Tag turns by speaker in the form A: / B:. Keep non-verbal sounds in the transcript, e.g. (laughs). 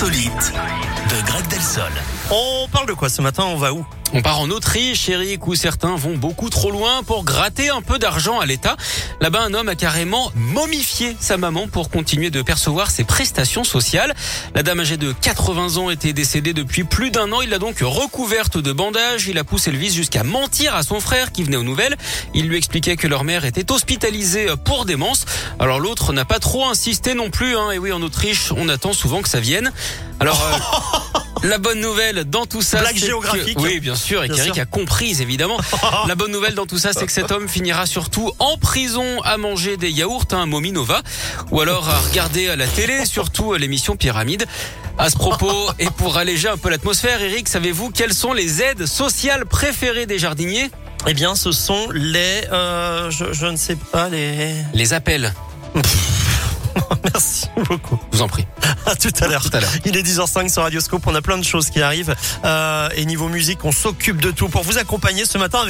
A: insolite de Greg Delsol.
B: On parle de quoi ce matin On va où?
C: On part en Autriche, Eric, où certains vont beaucoup trop loin pour gratter un peu d'argent à l'État. Là-bas, un homme a carrément momifié sa maman pour continuer de percevoir ses prestations sociales. La dame âgée de 80 ans était décédée depuis plus d'un an. Il l'a donc recouverte de bandages. Il a poussé le vice jusqu'à mentir à son frère qui venait aux nouvelles. Il lui expliquait que leur mère était hospitalisée pour démence. Alors l'autre n'a pas trop insisté non plus. Hein. Et oui, en Autriche, on attend souvent que ça vienne. Alors... Euh, (laughs) La bonne nouvelle dans tout ça,
B: Blague géographique.
C: Que, oui, bien sûr, et qu'Eric a compris évidemment. (laughs) La bonne nouvelle dans tout ça, c'est que cet homme finira surtout en prison à manger des yaourts, un hein, Mominova, ou alors à regarder à la télé, surtout l'émission Pyramide. À ce propos, (laughs) et pour alléger un peu l'atmosphère, Eric, savez-vous quelles sont les aides sociales préférées des jardiniers?
B: Eh bien, ce sont les, euh, je, je ne sais pas les.
C: Les appels. (laughs)
B: Merci beaucoup.
C: Je vous en prie.
B: Il est 10h05 sur Radioscope. On a plein de choses qui arrivent. Euh, et niveau musique, on s'occupe de tout pour vous accompagner ce matin avec